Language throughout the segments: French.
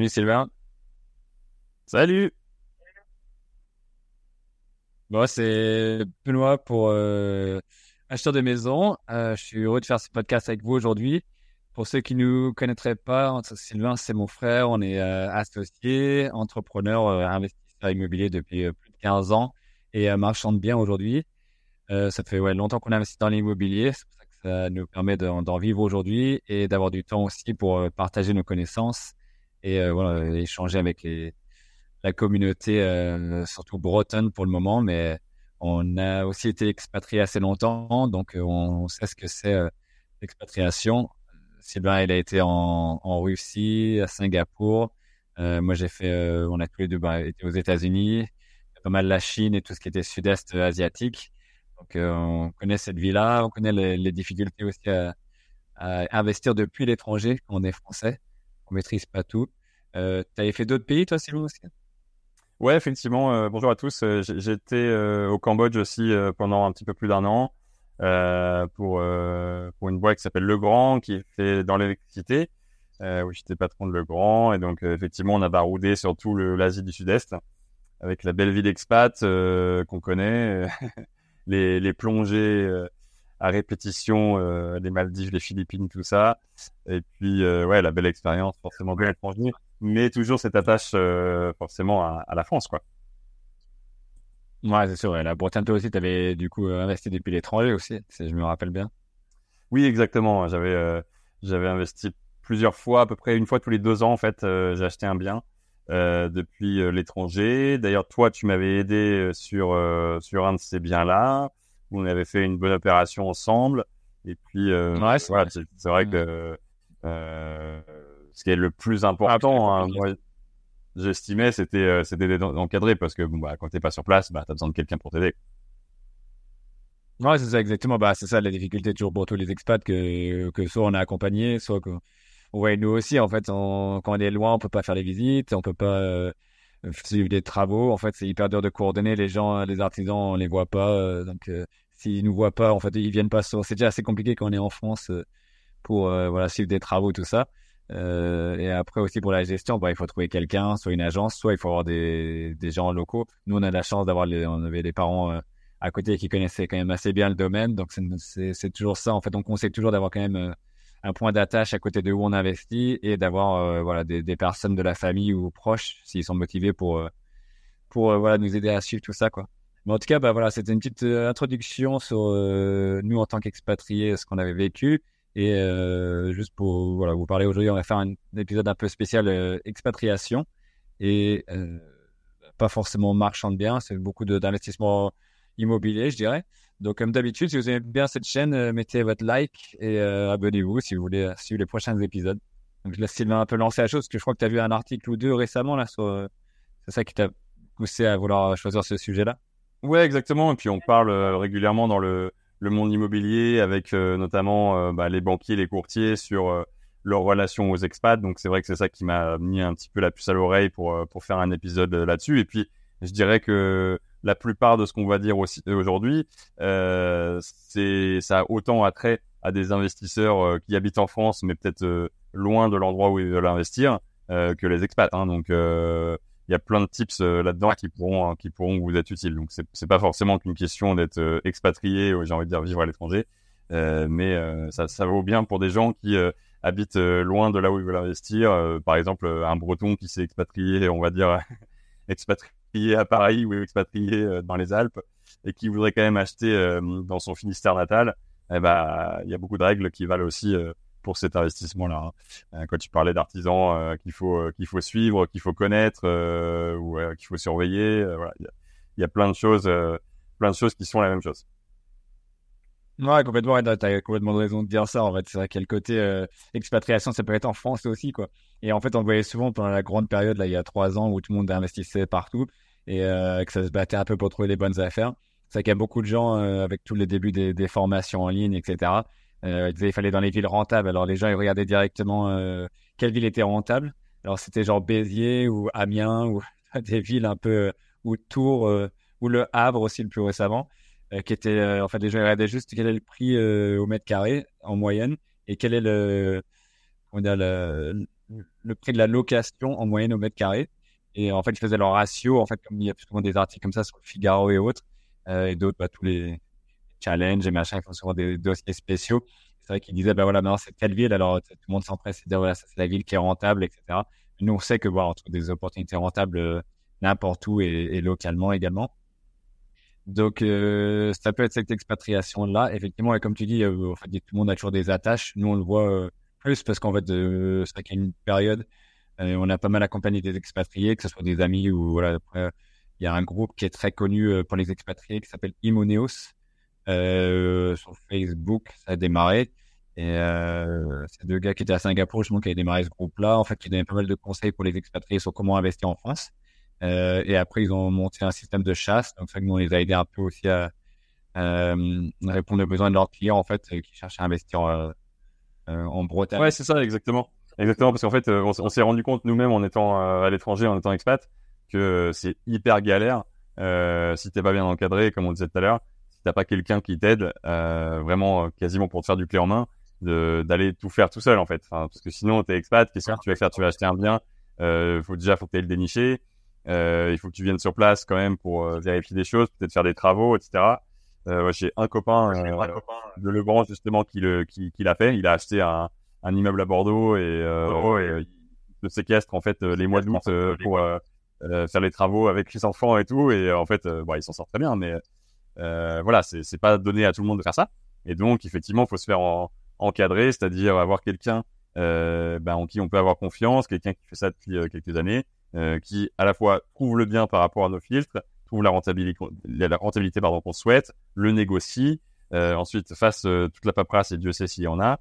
Salut Sylvain. Salut. Bon, c'est Benoît pour euh, acheteur de maison. Euh, je suis heureux de faire ce podcast avec vous aujourd'hui. Pour ceux qui ne nous connaîtraient pas, Sylvain, c'est mon frère. On est euh, associé, entrepreneur, investisseur immobilier depuis plus de 15 ans et marchand de biens aujourd'hui. ça fait longtemps qu'on investit dans l'immobilier. C'est pour ça que ça nous permet d'en vivre aujourd'hui et d'avoir du temps aussi pour partager nos connaissances et voilà, échanger avec les, la communauté, surtout bretonne pour le moment, mais on a aussi été expatrié assez longtemps, donc on sait ce que c'est l'expatriation. Sylvain, il a été en, en Russie, à Singapour. Euh, moi, j'ai fait, euh, on a tous les deux bah, été aux États-Unis, pas mal la Chine et tout ce qui était sud-est asiatique. Donc, euh, on connaît cette vie-là, on connaît les, les difficultés aussi à, à investir depuis l'étranger quand on est français. On maîtrise pas tout. Euh, tu avais fait d'autres pays, toi, Sylvain aussi? Ouais, effectivement. bonjour à tous. J'étais au Cambodge aussi pendant un petit peu plus d'un an. Euh, pour, euh, pour une boîte qui s'appelle Legrand, qui est fait dans l'électricité, euh, où j'étais patron de Legrand. Et donc, effectivement, on a baroudé sur tout l'Asie du Sud-Est, avec la belle vie d'expat qu'on connaît, les plongées à répétition, les Maldives, les Philippines, tout ça. Et puis, ouais, la belle expérience, forcément, de l'étranger, mais toujours cette attache, forcément, à, à la France, quoi. Ouais, c'est sûr. La Bretagne, toi aussi, tu avais du coup euh, investi depuis l'étranger aussi, si je me rappelle bien. Oui, exactement. J'avais euh, j'avais investi plusieurs fois, à peu près une fois tous les deux ans, en fait, euh, j'ai acheté un bien depuis l'étranger. D'ailleurs, toi, tu m'avais aidé sur, sur un de ces biens-là. On avait fait une bonne opération ensemble. Et puis, ouais, c'est voilà, vrai que ce qui est le plus important, hein, j'estimais c'était euh, c'était d'encadrer parce que bon, bah, quand t'es pas sur place, bah, tu as besoin de quelqu'un pour t'aider. Ouais, c'est ça, exactement. Bah, c'est ça la difficulté toujours pour tous les expats que, que soit on est accompagné, soit que ouais, nous aussi, en fait, quand on est loin, on peut pas faire les visites, on peut pas euh, suivre des travaux. En fait, c'est hyper dur de coordonner. Les gens, les artisans, on les voit pas. Euh, donc, euh, s'ils nous voient pas, en fait, ils viennent pas. C'est déjà assez compliqué quand on est en France pour voilà suivre des travaux, tout ça. Euh, et après aussi pour la gestion, bah, il faut trouver quelqu'un, soit une agence, soit il faut avoir des, des gens locaux. Nous, on a la chance d'avoir, on avait des parents euh, à côté qui connaissaient quand même assez bien le domaine, donc c'est toujours ça. En fait, on conseille toujours d'avoir quand même euh, un point d'attache à côté de où on investit et d'avoir euh, voilà des, des, personnes de la famille ou proches s'ils sont motivés pour pour voilà nous aider à suivre tout ça quoi. Mais en tout cas, bah voilà, c'était une petite introduction sur nous en tant qu'expatriés, ce qu'on avait vécu. Et euh, juste pour voilà, vous parler aujourd'hui, on va faire un, épisode un peu spécial euh, expatriation et euh, pas forcément marchand de biens, c'est beaucoup d'investissement immobilier, je dirais. Donc, comme d'habitude, si vous aimez bien cette chaîne, euh, mettez votre like et euh, abonnez-vous si vous voulez suivre les prochains épisodes. Donc, je laisse Sylvain un peu lancer la chose, parce que je crois que tu as vu un article ou deux récemment là sur. c'est ça qui t'a poussé à vouloir choisir ce sujet-là. Ouais, exactement. Et puis on parle régulièrement dans le le monde immobilier avec euh, notamment euh, bah, les banquiers, les courtiers sur euh, leur relation aux expats. Donc c'est vrai que c'est ça qui m'a mis un petit peu la puce à l'oreille pour pour faire un épisode là-dessus. Et puis je dirais que la plupart de ce qu'on va dire aussi aujourd'hui, c'est ça a autant attrait à des investisseurs qui habitent en France, mais peut-être loin de l'endroit où ils veulent investir, que les expats. Hein. Donc il y a plein de tips euh, là-dedans qui pourront qui pourront vous être utiles. Donc c'est c'est pas forcément qu'une question d'être euh, expatrié ou j'ai envie de dire vivre à l'étranger, euh, mais ça ça vaut bien pour des gens qui habitent loin de là où ils veulent investir. par exemple, un Breton qui s'est expatrié, on va dire expatrié à Paris ou expatrié dans les Alpes et qui voudrait quand même acheter dans son Finistère natal. Eh ben, il y a beaucoup de règles qui valent aussi pour cet investissement-là. Hein. Euh, quand tu parlais d'artisans euh, qu'il faut euh, qu'il faut suivre, qu'il faut connaître ou qu'il faut surveiller, voilà, il y a, plein de choses, plein de choses qui sont la même chose. Ouais, complètement. Tu as complètement raison de dire ça. En fait, c'est vrai qu'il le côté expatriation, ça peut être en France aussi, quoi. Et en fait, on le voyait souvent pendant la grande période, là, il y a trois ans, où tout le monde investissait partout et que ça se battait un peu pour trouver les bonnes affaires. C'est vrai qu'il y a beaucoup de gens, avec tous les débuts des, des formations en ligne, etc., euh, il fallait dans les villes rentables. Alors les gens ils regardaient directement euh, quelle ville était rentable. Alors c'était genre Béziers ou Amiens ou des villes un peu euh, ou Tours euh, ou le Havre aussi le plus récemment, qui était en fait les gens regardaient juste quel est le prix au mètre carré en moyenne et quel est le on dire, le, le prix de la location en moyenne au mètre carré. Et en fait, ils faisaient leur ratio. En fait, comme il y a souvent des articles comme ça sur le Figaro et autres, euh, et d'autres, bah, tous les challenges et machin, ils font souvent des dossiers spéciaux. C'est vrai qu'ils disaient, bah voilà, maintenant c'est telle ville, alors tout le monde s'empresse de dire, voilà, ça c'est la ville qui est rentable, etc. Nous, on sait que voilà, on trouve des opportunités rentables euh, n'importe où et, et, localement également. Donc, euh, ça peut être cette expatriation-là. Effectivement, et comme tu dis, euh, en fait, tout le monde a toujours des attaches. Nous, on le voit euh, plus parce qu'en fait, c'est vrai qu'il y a une période, on a pas mal accompagné des expatriés, que ce soit des amis ou voilà. Après, il y a un groupe qui est très connu pour les expatriés qui s'appelle Imoneos. sur Facebook, ça a démarré. Et c'est deux gars qui étaient à Singapour, justement, qui avaient démarré ce groupe-là, en fait, qui donnaient pas mal de conseils pour les expatriés sur comment investir en France. Euh, et après, ils ont monté un système de chasse. Donc, ça, nous, les a aidés un peu aussi à euh, répondre aux besoins de leurs clients, en fait, euh, qui cherchent à investir en Bretagne. Ouais, c'est ça, exactement. Exactement, parce qu'en fait, on, s'est rendu compte nous-mêmes en étant à l'étranger, en étant expat, que c'est hyper galère si t'es pas bien encadré, comme on disait tout à l'heure, si t'as pas quelqu'un qui t'aide vraiment quasiment pour te faire du clé en main, d'aller tout faire tout seul en fait. Parce que sinon, t'es expat, qu'est-ce que tu vas faire Tu vas acheter un bien, euh, faut déjà faut que tu le déniché, euh, il faut que tu viennes sur place quand même pour euh, vérifier des choses, peut-être faire des travaux, etc. Euh, J'ai un copain euh, de Legrand justement qui le qui, qui l'a fait. Il a acheté un, un immeuble à Bordeaux et, euh, et il séquestre en fait les mois d'août pour faire les travaux avec les enfants et tout. Et en fait, bon, il s'en sort très bien, mais voilà, c'est pas donné à tout le monde de faire ça. Et donc effectivement, il faut se faire en encadré, c'est-à-dire avoir quelqu'un euh, ben, en qui on peut avoir confiance, quelqu'un qui fait ça depuis euh, quelques années, euh, qui à la fois trouve le bien par rapport à nos filtres, trouve la rentabilité, la rentabilité pardon qu'on souhaite, le négocie, euh, ensuite fasse euh, toute la paperasse et Dieu sait s'il y en a,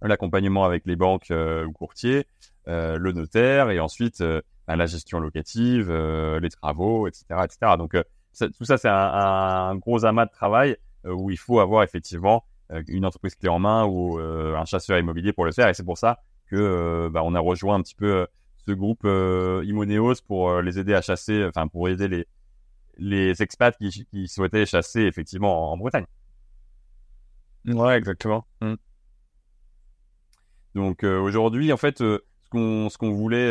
l'accompagnement avec les banques ou courtiers, le notaire et ensuite ben, la gestion locative, les travaux, etc., etc. Donc tout ça c'est un, gros amas de travail où il faut avoir effectivement une entreprise clé en main ou un chasseur immobilier pour le faire. Et c'est pour ça que bah, on a rejoint un petit peu ce groupe Imoneos pour les aider à chasser, enfin pour aider les les expats qui, qui souhaitaient chasser effectivement en, Bretagne. Ouais, exactement. Mm. Donc aujourd'hui, en fait, ce qu'on ce qu'on voulait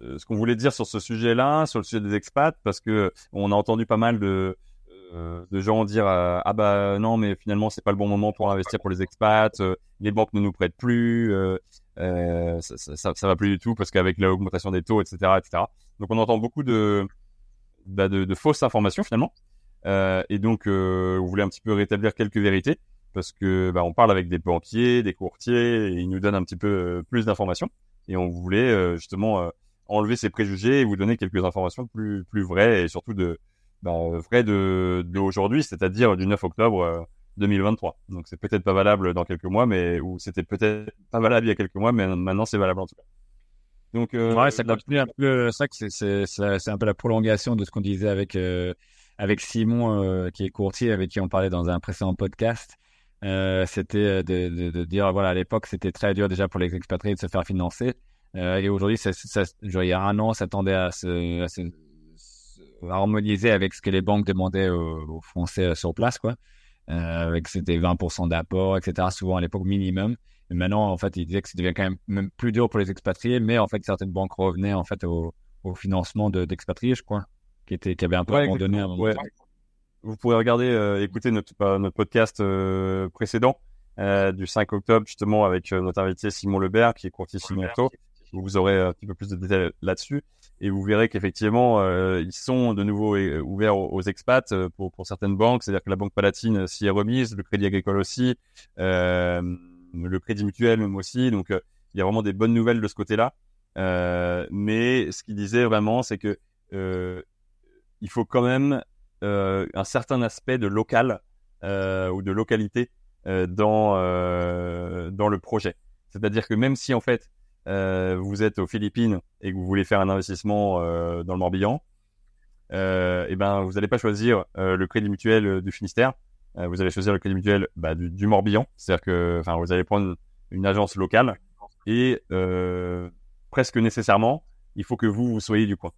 ce qu'on voulait dire sur ce sujet-là, sur le sujet des expats, parce que on a entendu pas mal de euh, de gens dire euh, ah bah non mais finalement c'est pas le bon moment pour investir pour les expats, euh, les banques ne nous prêtent plus, ça, ça, ça, va plus du tout parce qu'avec l'augmentation des taux, etc., etc. Donc on entend beaucoup de bah, fausses informations finalement. et donc on voulait un petit peu rétablir quelques vérités parce que bah, on parle avec des banquiers, des courtiers, ils nous donnent un petit peu plus d'informations. Et on voulait justement enlever ces préjugés et vous donner quelques informations plus vraies et surtout de bah, vrai de d'aujourd'hui, c'est-à-dire du 9 octobre 2023. Euh, Donc c'est peut-être pas valable dans quelques mois, mais ou c'était peut-être pas valable il y a quelques mois, mais maintenant c'est valable en tout cas. Donc euh, ouais, ça continue un peu ça que c'est un peu la prolongation de ce qu'on disait avec euh, avec Simon euh, qui est courtier avec qui on parlait dans un précédent podcast. Euh, c'était de, de, de, dire voilà à l'époque c'était très dur déjà pour les expatriés de se faire financer et aujourd'hui ça, ça, il y a un an s'attendait à se, à se harmoniser avec ce que les banques demandaient aux, Français euh, sur place, quoi. Euh, avec c'était 20% d'apport, etc. Souvent à l'époque minimum. Et maintenant, en fait, il disait que ça devient quand même, même plus dur pour les expatriés, mais en fait, certaines banques revenaient en fait au, au financement d'expatriés, je crois, qui était qui avait un peu abandonné. Ouais. Vous pourrez regarder, euh, écouter notre notre podcast euh, précédent euh, du 5 octobre justement avec notre invité Simon Lebert, qui est courtier Simon Vous aurez un petit peu plus de détails là-dessus et vous verrez qu'effectivement euh, ils sont de nouveau euh, ouverts aux, expats euh, pour, certaines banques, c'est-à-dire que la banque Palatine s'y est remise, le Crédit Agricole aussi, le Crédit Mutuel même aussi, donc il y a vraiment des bonnes nouvelles de ce côté-là. mais ce qu'il disait vraiment, c'est que il faut quand même un certain aspect de local ou de localité dans dans le projet. C'est-à-dire que même si en fait euh, vous êtes aux Philippines et que vous voulez faire un investissement euh, dans le Morbihan, euh, et ben vous n'allez pas choisir le Crédit Mutuel du Finistère, vous allez choisir le Crédit Mutuel bah, du, Morbihan, c'est-à-dire que, enfin, vous allez prendre une agence locale et presque nécessairement, il faut que vous soyez du coin.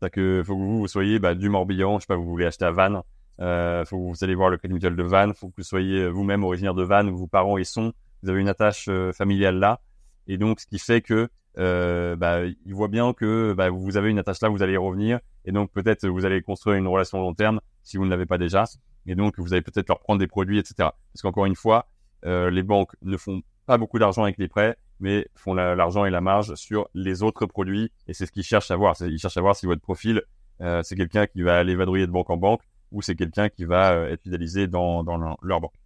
C'est-à-dire que faut que vous soyez bah, du Morbihan, je sais pas, vous voulez acheter à Vannes, faut que vous allez voir le Crédit Mutuel de Vannes, faut que vous soyez vous-même originaire de Vannes, vos parents y sont, vous avez une attache familiale là et donc ce qui fait que euh, bah, ils voient bien que bah, vous avez une attache là, vous allez y revenir, et donc peut-être vous allez construire une relation long terme si vous ne l'avez pas déjà, et donc vous allez peut-être leur prendre des produits, etc. Parce qu'encore une fois, euh, les banques ne font pas beaucoup d'argent avec les prêts, mais font l'argent et la marge sur les autres produits, et c'est ce qu'ils cherchent à voir. Ils cherchent à voir si votre profil, euh, c'est quelqu'un qui va aller vadrouiller de banque en banque, ou c'est quelqu'un qui va euh, être fidélisé dans leur banque.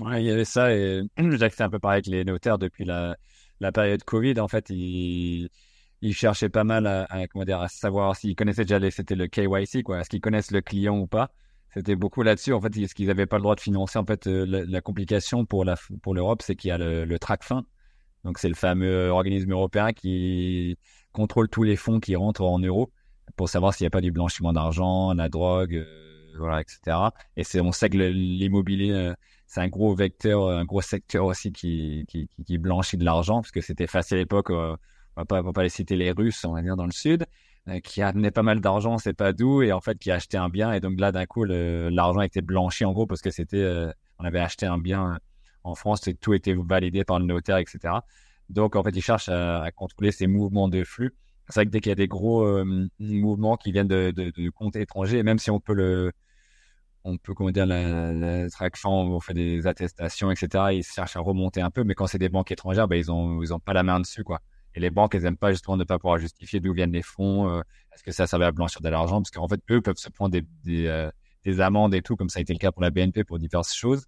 Ouais, il y avait ça, et j'ai fait un peu pareil avec les notaires depuis la, la période Covid. En fait, ils, ils cherchaient pas mal à, comment dire, à savoir s'ils connaissaient déjà c'était le KYC, quoi, est-ce qu'ils connaissent le client ou pas? C'était beaucoup là-dessus. En fait, est-ce qu'ils n'avaient pas le droit de financer En fait, euh, la, complication pour la pour l'Europe, c'est qu'il y a le, le TRACFIN. Donc, c'est le fameux organisme européen qui contrôle tous les fonds qui rentrent en euros pour savoir s'il n'y a pas du blanchiment d'argent, la drogue, euh, voilà, etc. Et c'est, on sait que l'immobilier, euh, c'est un gros vecteur, un gros secteur aussi qui, qui, qui blanchit de l'argent, parce que c'était facile à l'époque. on va pas, on va pas les citer les Russes, on va dire dans le sud. Euh, qui amenait pas mal d'argent, c'est pas d'où, et en fait qui a acheté un bien, et donc là d'un coup l'argent était blanchi en gros parce que c'était, euh, on avait acheté un bien en France, et tout était validé par le notaire, etc. Donc en fait ils cherchent à, contrôler ces mouvements de flux. C'est vrai que dès qu'il y a des gros euh, mouvements qui viennent de, de, de, comptes étrangers, même si on peut le, on peut comment dire la, traction, on fait des attestations, etc. Ils cherchent à remonter un peu, mais quand c'est des banques étrangères, ben, ils ont ils ont pas la main dessus quoi. Et les banques, elles aiment pas justement ne pas pouvoir justifier d'où viennent les fonds. Euh, est-ce que ça servait à blanchir de l'argent Parce qu'en fait, eux peuvent se prendre des, euh, des, amendes et tout, comme ça a été le cas pour la BNP pour diverses choses.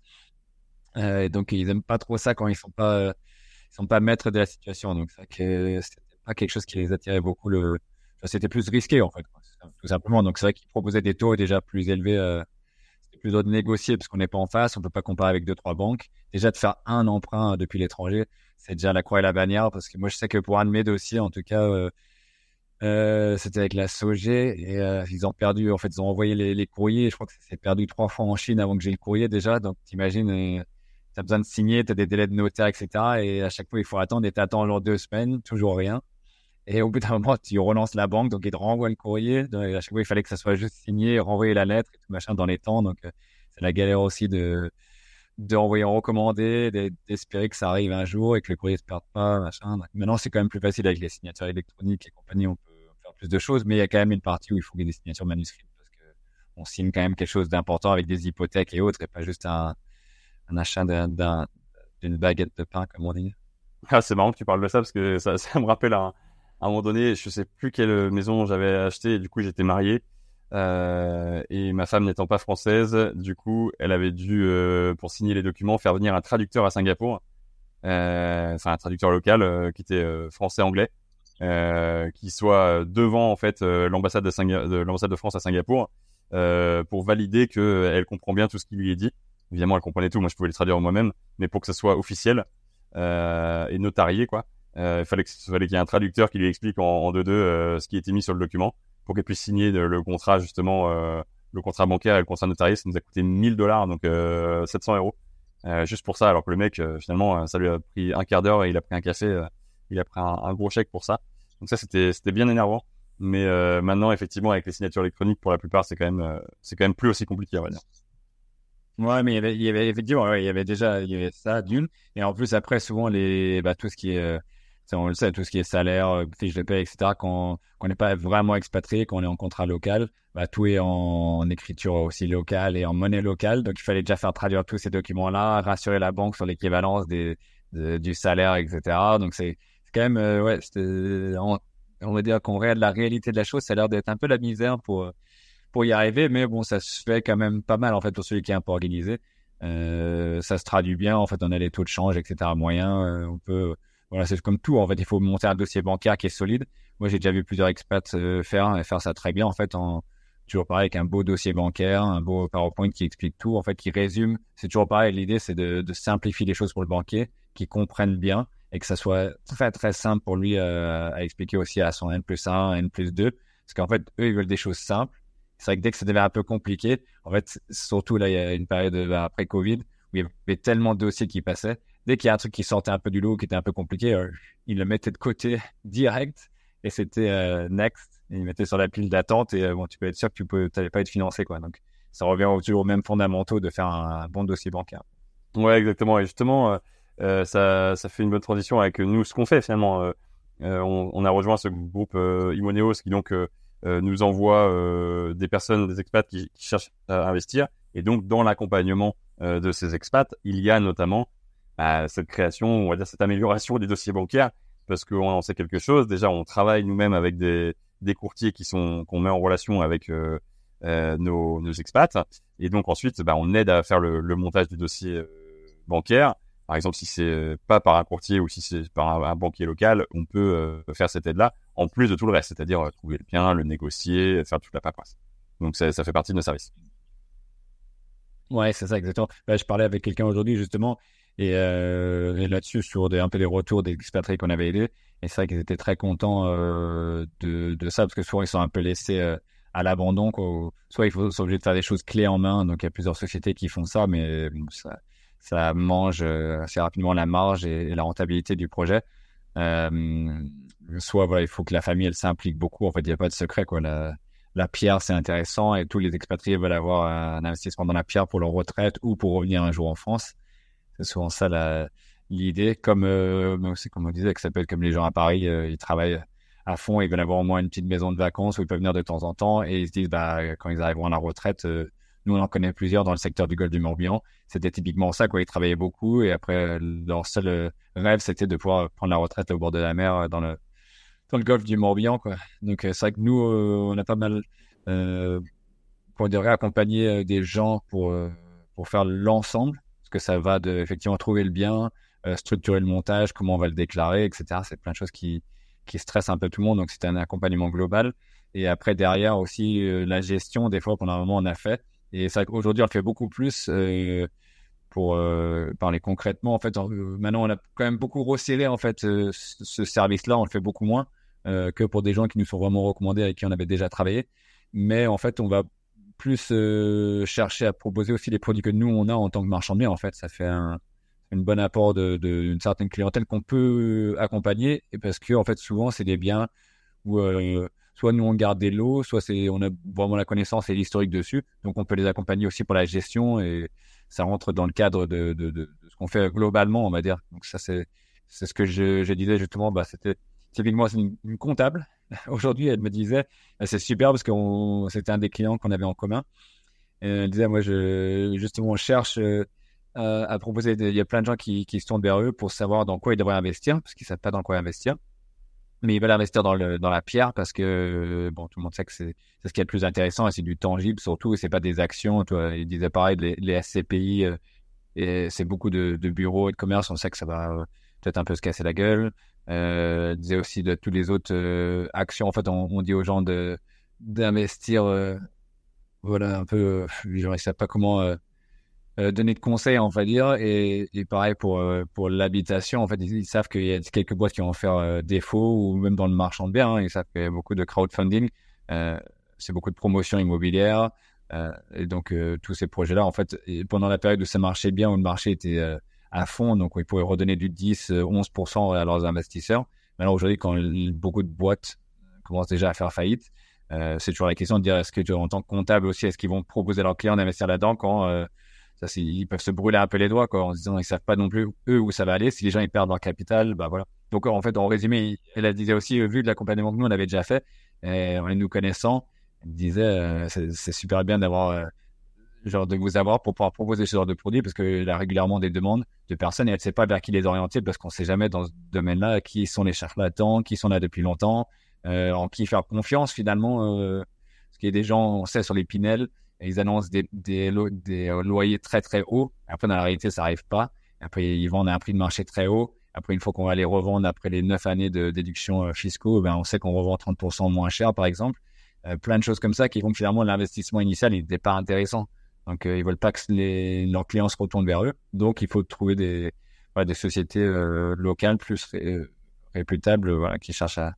Euh, donc, ils aiment pas trop ça quand ils sont pas, ils sont pas maîtres de la situation. Donc, c'est pas quelque chose qui les attirait beaucoup. C'était plus risqué en fait, tout simplement. Donc, c'est vrai qu'ils proposaient des taux déjà plus élevés. Euh, plus de négocier parce qu'on n'est pas en face, on peut pas comparer avec deux trois banques. Déjà de faire un emprunt depuis l'étranger, c'est déjà la croix et la bannière parce que moi je sais que pour un de mes dossiers en tout cas euh, euh, c'était avec la SOG et euh, ils ont perdu en fait ils ont envoyé les, les courriers. Je crois que c'est perdu trois fois en Chine avant que j'ai le courrier déjà. Donc t'imagines euh, t'as besoin de signer t'as des délais de notaire etc et à chaque fois il faut attendre et t'attends genre deux semaines toujours rien et au bout d'un moment tu relances la banque donc ils te renvoient le courrier à chaque fois il fallait que ça soit juste signé renvoyer la lettre et tout machin dans les temps donc c'est la galère aussi de d'envoyer en recommandé, d'espérer que ça arrive un jour et que le courrier se perde pas, machin. Maintenant, c'est quand même plus facile avec les signatures électroniques et compagnie, on peut faire plus de choses, mais il y a quand même une partie où il faut des signatures manuscrites parce que on signe quand même quelque chose d'important avec des hypothèques et autres et pas juste un, un achat d'une baguette de pain, comme on dit. Ah, c'est marrant que tu parles de ça parce que ça, ça me rappelle à, à un moment donné, je sais plus quelle maison j'avais acheté et du coup j'étais marié euh, et ma femme n'étant pas française, du coup, elle avait dû, euh, pour signer les documents, faire venir un traducteur à Singapour, euh, enfin un traducteur local qui était français-anglais, qui soit devant en fait l'ambassade de, l'ambassade de France à Singapour, pour valider que elle comprend bien tout ce qui lui est dit. Évidemment, elle comprenait tout. Moi, je pouvais le traduire moi-même, mais pour que ça soit officiel et notarié, quoi. Il fallait qu'il y ait un traducteur qui lui explique en, en deux deux ce qui était mis sur le document pour qu'elle puisse signer le, contrat justement, euh, le contrat bancaire et le contrat notarié, ça nous a coûté 1000 dollars, donc 700 euh, euros, euh, juste pour ça. Alors que le mec, finalement, ça lui a pris un quart d'heure et il a pris un café, il a pris un, gros chèque pour ça. Donc ça, c'était c'était bien énervant. Mais maintenant, effectivement, avec les signatures électroniques, pour la plupart, c'est quand même c'est quand même plus aussi compliqué, on va dire. Ouais, mais il y avait, il y avait effectivement, il y avait déjà, il y avait ça d'une, et en plus après, souvent les, bah, tout ce qui est on le sait, tout ce qui est salaire, euh, fiche de paie, etc., quand, on n'est pas vraiment expatrié, quand on est en contrat local, bah, tout est en, écriture aussi locale et en monnaie locale. Donc, il fallait déjà faire traduire tous ces documents-là, rassurer la banque sur l'équivalence des, du salaire, etc. Donc, c'est quand même, euh, ouais, on, on, va dire qu'on regarde la réalité de la chose, ça a l'air d'être un peu la misère pour, pour y arriver, mais bon, ça se fait quand même pas mal, en fait, pour celui qui est un peu organisé. Euh, ça se traduit bien, en fait, on a les taux de change, etc., moyens, euh, on peut voilà, c'est comme tout. En fait, il faut monter un dossier bancaire qui est solide. Moi, j'ai déjà vu plusieurs expats euh, faire faire ça très bien. En fait, en toujours pareil avec un beau dossier bancaire, un beau PowerPoint qui explique tout. En fait, qui résume. C'est toujours pareil. L'idée, c'est de, simplifier les choses pour le banquier, qui comprenne bien et que ça soit très très simple pour lui euh, à expliquer aussi à son N plus 1, N plus 2. Parce qu'en fait, eux, ils veulent des choses simples. C'est vrai que dès que ça devient un peu compliqué, en fait, surtout là, il y a une période bah, après Covid où il y avait tellement de dossiers qui passaient dès qu'il y a un truc qui sortait un peu du lot, qui était un peu compliqué, euh, il le mettait de côté direct et c'était euh, next. Il mettait sur la pile d'attente et euh, bon, tu peux être sûr que tu peux, pas être financé quoi. Donc ça revient toujours aux mêmes fondamentaux de faire un, bon dossier bancaire. Ouais, exactement. Et justement, ça, fait une bonne transition avec nous, ce qu'on fait finalement. On, on, a rejoint ce groupe Imoneos qui donc nous envoie des personnes, des expats qui, qui, cherchent à investir. Et donc, dans l'accompagnement de ces expats, il y a notamment bah, cette création, on va dire cette amélioration des dossiers bancaires, parce qu'on en sait quelque chose. Déjà, on travaille nous-mêmes avec des, courtiers qui sont qu'on met en relation avec euh, euh, nos, expats, et donc ensuite, bah, on aide à faire le, montage du dossier euh, bancaire. Par exemple, si c'est pas par un courtier ou si c'est par un, banquier local, on peut faire cette aide-là, en plus de tout le reste, c'est-à-dire trouver le bien, le négocier, faire toute la paperasse. Donc ça, ça fait partie de nos services. Ouais, c'est ça exactement. Bah, je parlais avec quelqu'un aujourd'hui justement et, euh, et là-dessus, sur des, un peu les retours des expatriés qu'on avait aidés, et c'est vrai qu'ils étaient très contents euh, de, de, ça, parce que souvent ils sont un peu laissés euh, à l'abandon. Soit ils sont obligés de faire des choses clés en main, donc il y a plusieurs sociétés qui font ça, mais ça, ça mange euh, assez rapidement la marge et, et la rentabilité du projet. Euh, soit voilà, il faut que la famille elle s'implique beaucoup. En fait, il n'y a pas de secret quoi. La, la pierre c'est intéressant et tous les expatriés veulent avoir un investissement dans la pierre pour leur retraite ou pour revenir un jour en France. C'est souvent ça la, l'idée. Comme, euh, aussi, comme on disait, que ça peut être comme les gens à Paris, euh, ils travaillent à fond, ils veulent avoir au moins une petite maison de vacances où ils peuvent venir de temps en temps et ils se disent, bah, quand ils arriveront à la retraite, euh, nous, on en connaît plusieurs dans le secteur du golfe du Morbihan. C'était typiquement ça, quoi. Ils travaillaient beaucoup et après, leur seul rêve, c'était de pouvoir prendre la retraite au bord de la mer dans le, dans le golfe du Morbihan, quoi. Donc, c'est vrai que nous, on a pas mal, euh, dire, accompagner des gens pour, pour faire l'ensemble que ça va de effectivement trouver le bien, euh, structurer le montage, comment on va le déclarer, etc. C'est plein de choses qui, qui stressent un peu tout le monde. Donc, c'est un accompagnement global. Et après, derrière aussi, euh, la gestion, des fois, pendant un moment, on a fait. Et c'est vrai qu'aujourd'hui, on le fait beaucoup plus euh, pour parler concrètement. En fait, maintenant, on a quand même beaucoup resserré, en fait, ce service-là. On le fait beaucoup moins que pour des gens qui nous sont vraiment recommandés avec qui on avait déjà travaillé. Mais en fait, on va plus euh, chercher à proposer aussi les produits que nous on a en tant que marchand de biens en fait. Ça fait un une bonne apport de, d'une certaine clientèle qu'on peut accompagner. Et parce que en fait souvent c'est des biens où euh, soit nous on garde des lots soit c'est on a vraiment la connaissance et l'historique dessus. Donc on peut les accompagner aussi pour la gestion et ça rentre dans le cadre de, de, de, ce qu'on fait globalement on va dire. Donc ça c'est c'est ce que je, je disais justement. Bah c'était typiquement c'est une comptable Aujourd'hui, elle me disait, bah, c'est super parce que c'était un des clients qu'on avait en commun. Elle disait, moi, justement, on cherche euh, à proposer, il y a plein de gens qui, se tournent vers eux pour savoir dans quoi ils devraient investir, parce qu'ils savent pas dans quoi investir. Mais ils veulent investir dans, le, dans la pierre parce que, bon, tout le monde sait que c'est ce qui est le plus intéressant et c'est du tangible surtout, et c'est pas des actions. Toi, il disait pareil, les, SCPI, euh, c'est beaucoup de, de, bureaux et de commerce, on sait que ça va euh, peut-être un peu se casser la gueule. Euh, disait aussi de toutes les autres euh, actions. En fait, on, on, dit aux gens de d'investir, euh, voilà, un peu, euh, genre, ils savent pas comment euh, donner de conseils, on va dire. Et, et pareil pour pour l'habitation, en fait, ils, savent qu'il y a quelques boîtes qui vont faire défaut, ou même dans le marchand de biens, hein, ils savent qu'il y a beaucoup de crowdfunding. c'est beaucoup de promotion immobilière. et donc, tous ces projets-là, en fait, pendant la période où ça marchait bien, où le marché était à fond, donc ils pourraient redonner du 10, 11% à leurs investisseurs. Maintenant, aujourd'hui, quand beaucoup de boîtes commencent déjà à faire faillite, euh, c'est toujours la question de dire est-ce que en tant que comptable aussi, est-ce qu'ils vont proposer à leurs clients d'investir là-dedans quand euh, ça, ils peuvent se brûler un peu les doigts quoi, en se disant ils savent pas non plus eux où ça va aller. Si les gens ils perdent leur capital, bah voilà. Donc en fait, en résumé, elle disait aussi vu de l'accompagnement que nous on avait déjà fait, et en nous connaissant, elle disait euh, c'est super bien d'avoir genre de vous avoir pour pouvoir proposer ce genre de produit parce qu'il a régulièrement des demandes de personnes et elle ne sait pas vers qui les orienter parce qu'on ne sait jamais dans ce domaine-là qui sont les charlatans, qui sont là depuis longtemps, euh, en qui faire confiance finalement. Euh, parce qu'il y a des gens, on sait sur les Pinel, ils annoncent des, des, des, loyers très très hauts. Après, dans la réalité, ça n'arrive pas. Après, ils vendent à un prix de marché très haut. Après, une fois qu'on va les revendre après les neuf années de déduction euh, fiscaux, ben, on sait qu'on revend 30% moins cher, par exemple. Euh, plein de choses comme ça qui font que finalement l'investissement initial n'était pas intéressant. Donc, euh, ils veulent pas que les, leurs clients se retournent vers eux. Donc, il faut trouver des, voilà, des sociétés euh, locales plus réputables, voilà, qui cherchent à,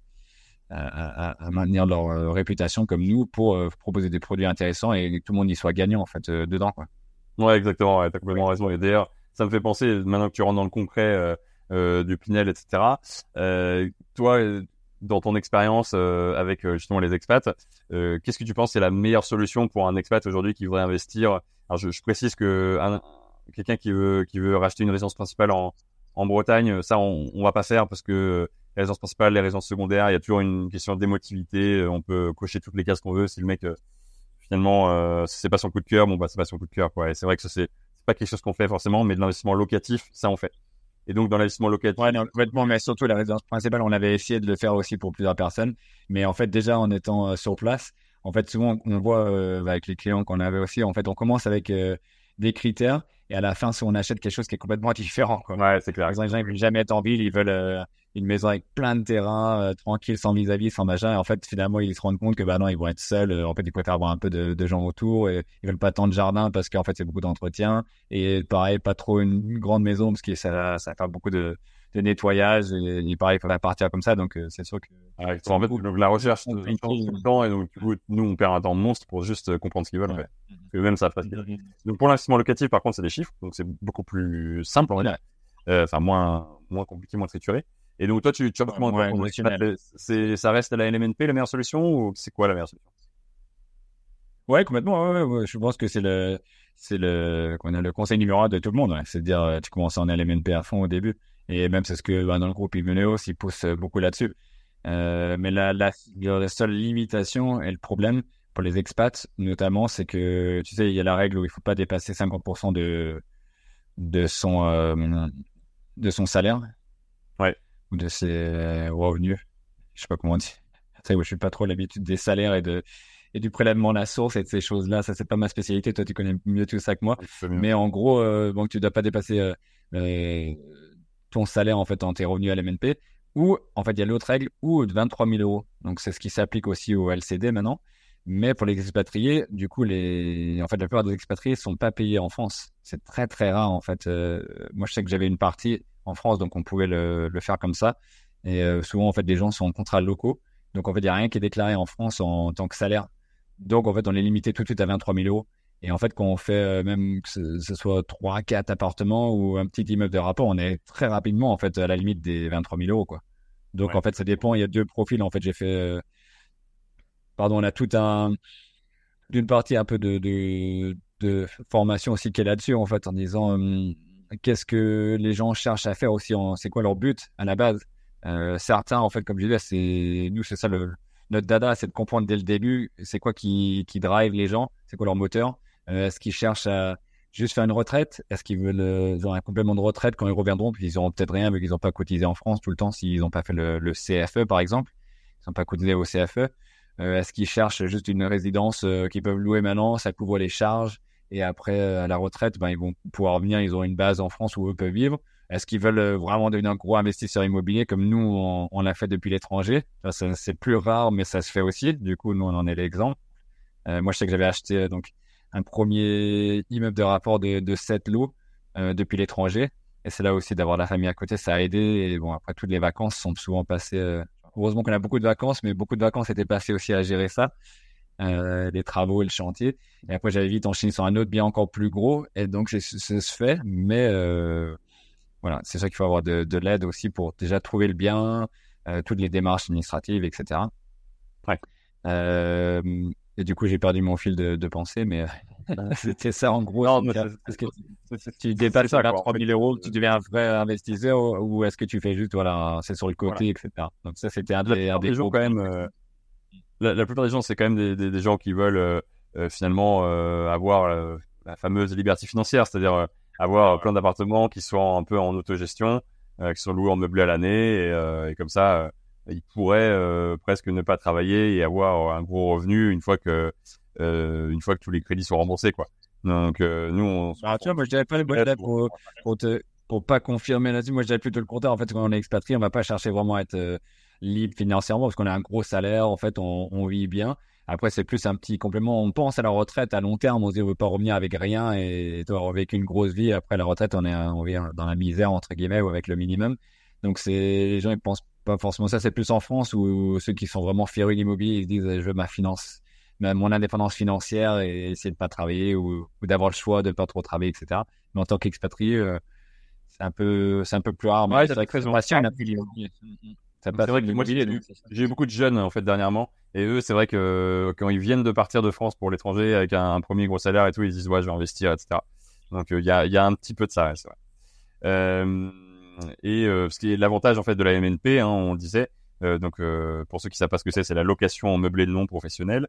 à, à, maintenir leur euh, réputation comme nous pour proposer des produits intéressants et que tout le monde y soit gagnant en fait dedans. Quoi. Ouais, exactement. Ouais, t'as complètement raison. Et d'ailleurs, ça me fait penser maintenant que tu rentres dans le concret du Pinel, etc. toi, dans ton expérience euh, avec euh, justement les expats, euh, qu'est-ce que tu penses c'est la meilleure solution pour un expat aujourd'hui qui voudrait investir? Alors je, précise que quelqu'un qui veut qui veut racheter une résidence principale en Bretagne, ça, on, on va pas faire parce que les résidences principales, les résidences secondaires, il y a toujours une question d'émotivité. On peut cocher toutes les cases qu'on veut. Si le mec, finalement, euh, c'est pas son coup de cœur, bon, bah, c'est pas son coup de cœur, quoi. C'est vrai que ça, c'est, pas quelque chose qu'on fait forcément, mais de l'investissement locatif, ça, on fait. Et donc, dans l'investissement locatif. Ouais, non, mais surtout la résidence principale, on avait essayé de le faire aussi pour plusieurs personnes. Mais en fait, déjà, en étant sur place, en fait, souvent, on voit avec les clients qu'on avait aussi, en fait, on commence avec des critères et à la fin, si on achète quelque chose qui est complètement différent. Quoi. Ouais, c'est clair. Les gens ils veulent jamais être en ville, ils veulent euh, une maison avec plein de terrain, euh, tranquille, sans vis-à-vis, sans machin. Et en fait, finalement, ils se rendent compte que bah non, ils vont être seuls. Euh, en fait, ils préfèrent avoir un peu de, de, gens autour. Et ils veulent pas tant de jardin parce qu'en fait, c'est beaucoup d'entretien. Et pareil, pas trop une, grande maison parce que ça, ça faire beaucoup de, de nettoyage et, il pareil, il faudrait partir comme ça. Donc, c'est sûr que. en fait, donc la recherche tout le temps et donc, du coup, nous, on perd un temps monstre pour juste comprendre ce qu'ils veulent. Ouais. Savent pas ce qu'ils Donc, pour l'investissement locatif, par contre, c'est des chiffres. Donc, c'est beaucoup plus simple, on va dire. Enfin, moins, moins compliqué, moins trituré. Et donc, toi, tu, tu as ouais, c'est, ça reste la LMNP la meilleure solution ou c'est quoi la meilleure solution? Ouais, complètement. Ouais, ouais, je pense que c'est le, c'est le, qu'on a le conseil numéro un de tout le monde. C'est de dire, tu commences en LMNP à fond au début. Et même, c'est ce que bah, dans le groupe Imeneos, ils poussent beaucoup là-dessus. Euh, mais la, la, la seule limitation et le problème pour les expats, notamment, c'est que, tu sais, il y a la règle où il faut pas dépasser 50% de, de son, euh, de son salaire. Ouais ou de ses revenus. Je sais pas comment on dit. Je suis pas trop l'habitude des salaires et de et du prélèvement à la source et de ces choses-là. Ça, c'est pas ma spécialité. Toi, tu connais mieux tout ça que moi. Mais en gros, euh, bon, tu dois pas dépasser euh, euh, ton salaire en fait en tes revenus à l'MNP. Ou en fait, il y a l'autre règle ou de 23 000 euros. Donc, c'est ce qui s'applique aussi au LCD maintenant. Mais pour les expatriés, du coup, les, en fait, la plupart des expatriés sont pas payés en France. C'est très très rare en fait. moi, je sais que j'avais une partie en France, donc on pouvait le, faire comme ça. Et euh, souvent, en fait, les gens sont en contrat locaux. Donc, en fait, il n'y a rien qui est déclaré en France en, tant que salaire. Donc, en fait, on est limité tout de suite à 23 000 euros. Et en fait, quand on fait euh, même que ce, soit 3, 4 appartements ou un petit immeuble de rapport, on est très rapidement, en fait, à la limite des 23 000 euros, quoi. Donc, en fait, ça dépend. Il y a deux profils. En fait, j'ai fait, euh, pardon, on a tout un, d'une partie un peu de, de, formation aussi qui est là-dessus, en fait, en disant, hum, qu'est-ce que les gens cherchent à faire aussi, c'est quoi leur but à la base. Euh, certains, en fait, comme je disais, c'est nous, c'est ça le notre dada, c'est de comprendre dès le début, c'est quoi qui, qui drive les gens, c'est quoi leur moteur. Euh, est-ce qu'ils cherchent à juste faire une retraite? Est-ce qu'ils veulent euh, ils un complément de retraite quand ils reviendront? Puis ils auront peut-être rien vu qu'ils n'ont pas cotisé en France tout le temps s'ils n'ont pas fait le, le, CFE par exemple. Ils n'ont pas cotisé au CFE. Euh, est-ce qu'ils cherchent juste une résidence qu'ils peuvent louer maintenant? Ça couvre les charges. Et après, euh, à la retraite, ben, ils vont pouvoir revenir, ils auront une base en France où eux peuvent vivre. Est-ce qu'ils veulent euh, vraiment devenir un gros investisseur immobilier comme nous, on, l'a fait depuis l'étranger? C'est plus rare, mais ça se fait aussi. Du coup, nous, on en est l'exemple. Euh, moi, je sais que j'avais acheté donc un premier immeuble de rapport de, de 7 lots depuis l'étranger. Et c'est là aussi d'avoir la famille à côté, ça a aidé. Et bon, après, toutes les vacances sont souvent passées. heureusement qu'on a beaucoup de vacances, mais beaucoup de vacances étaient passées aussi à gérer ça euh, les travaux et le chantier. Et après, j'avais vite enchaîné sur un autre bien encore plus gros. Et donc, c'est se fait. Mais euh, voilà, c'est ça qu'il faut avoir de, de l'aide aussi pour déjà trouver le bien, euh, toutes les démarches administratives, etc. Ouais. Euh, et du coup, j'ai perdu mon fil de, de pensée, mais c'était ça en gros. Non, que tu dépasses à 3 000 euros, tu deviens un vrai investisseur ou est-ce que tu fais juste, voilà, c'est sur le côté, etc. Donc ça, c'était un des, des quand même. Euh, la, la, plupart des gens, c'est quand même des, des, des, gens qui veulent euh, euh finalement euh, avoir euh, la fameuse liberté financière, c'est-à-dire avoir plein d'appartements qui soient un peu en autogestion, qui sont loués en meublé à l'année, et, et, comme ça, ils pourraient presque ne pas travailler et avoir un gros revenu une fois que une fois que tous les crédits sont remboursés, quoi. Donc nous, on... Ah, tu vois, moi je dirais pas le pour, pour te pour pas confirmer là-dessus. Moi je dirais plutôt le contraire. En fait, quand on est expatrié, on va pas chercher vraiment à être libre financièrement parce qu'on a un gros salaire, en fait, on, on vit bien. Après, c'est plus un petit complément. On pense à la retraite à long terme. On se dit, on veut pas revenir avec rien et, avoir vécu une grosse vie. Après la retraite, on est, on vient dans la misère, entre guillemets, ou avec le minimum. Donc, c'est, les gens, ils pensent pas forcément ça. C'est plus en France où, ceux qui sont vraiment férus d'immobilier, ils se disent, je veux ma finance, mon indépendance financière et essayer de pas travailler ou, ou d'avoir le choix de pas trop travailler, etc. Mais en tant qu'expatrié, euh, c'est un peu, c'est un peu plus rare. Ouais, c'est vrai que c'est vrai que moi, j'ai eu beaucoup de jeunes en fait dernièrement, et eux, c'est vrai que quand ils viennent de partir de France pour l'étranger avec un, premier gros salaire et tout, ils disent ouais, je vais investir, etc. Donc il y, a, y, a, un petit peu de ça, c'est vrai. Euh, et ce qui est l'avantage en fait de la MNP, hein, on disait, donc pour ceux qui savent pas ce que c'est, c'est la location en meublé non professionnel.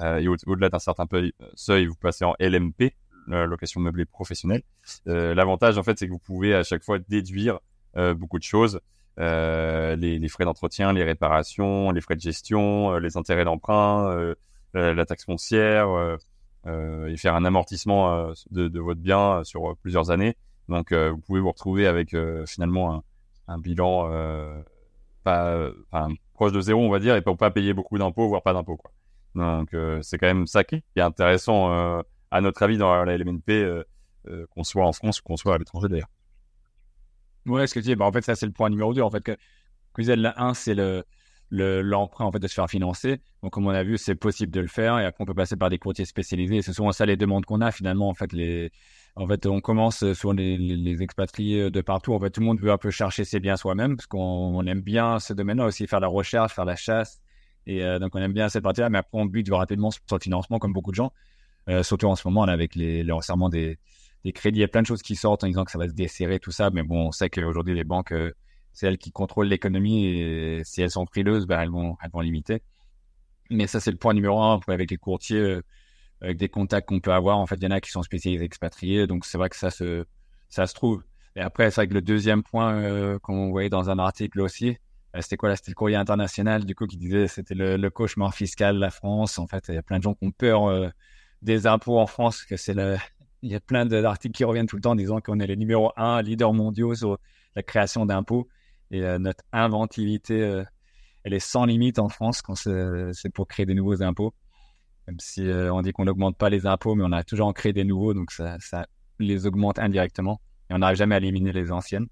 et au-delà d'un certain seuil, vous passez en LMP, location meublée professionnelle. L'avantage en fait, c'est que vous pouvez à chaque fois déduire beaucoup de choses. Euh, les, les, frais d'entretien, les réparations, les frais de gestion, euh, les intérêts d'emprunt, euh, la, taxe foncière, et faire un amortissement de, de, votre bien sur plusieurs années. Donc, vous pouvez vous retrouver avec finalement un, bilan pas, proche de zéro, on va dire, et pour pas payer beaucoup d'impôts, voire pas d'impôts. Donc, c'est quand même ça qui est intéressant, à notre avis, dans la LMNP, qu'on soit en France ou qu'on soit à l'étranger d'ailleurs. Ouais, ce que tu dis, bah, en fait, ça, c'est le point numéro 2. En fait, que, que la 1, c'est le, l'emprunt en fait de se faire financer. Donc comme on a vu, c'est possible de le faire et après on peut passer par des courtiers spécialisés. C'est souvent ça les demandes qu'on a finalement. En fait, les, en fait, on commence sur les, expatriés de partout. En fait, tout le monde veut un peu chercher ses biens soi-même parce qu'on aime bien ce domaine-là aussi, faire la recherche, faire la chasse. Et euh, donc on aime bien cette partie-là, mais après on bute rapidement sur le financement comme beaucoup de gens. Euh, surtout en ce moment avec les, les des, crédits, il y a plein de choses qui sortent en disant que ça va se desserrer, tout ça. Mais bon, on sait qu'aujourd'hui, les banques, euh, c'est elles qui contrôlent l'économie et si elles sont frileuses, ben, elles, vont, elles vont limiter. Mais ça, c'est le point numéro un avec les courtiers, euh, avec des contacts qu'on peut avoir. En fait, il y en a qui sont spécialisés expatriés. Donc, c'est vrai que ça se, ça se trouve. Et après, c'est vrai que le deuxième point euh, qu'on voyait dans un article aussi, c'était quoi? C'était le courrier international, du coup, qui disait c'était le, le, cauchemar fiscal de la France. En fait, il y a plein de gens qui ont peur des impôts en France, que c'est le, il y a plein d'articles qui reviennent tout le temps en disant qu'on est les numéro un leader mondiaux sur la création d'impôts. Et euh, notre inventivité, euh, elle est sans limite en France quand c'est pour créer des nouveaux impôts. Même si euh, on dit qu'on n'augmente pas les impôts, mais on a toujours créé des nouveaux, donc ça, ça les augmente indirectement. Et on n'arrive jamais à éliminer les anciennes.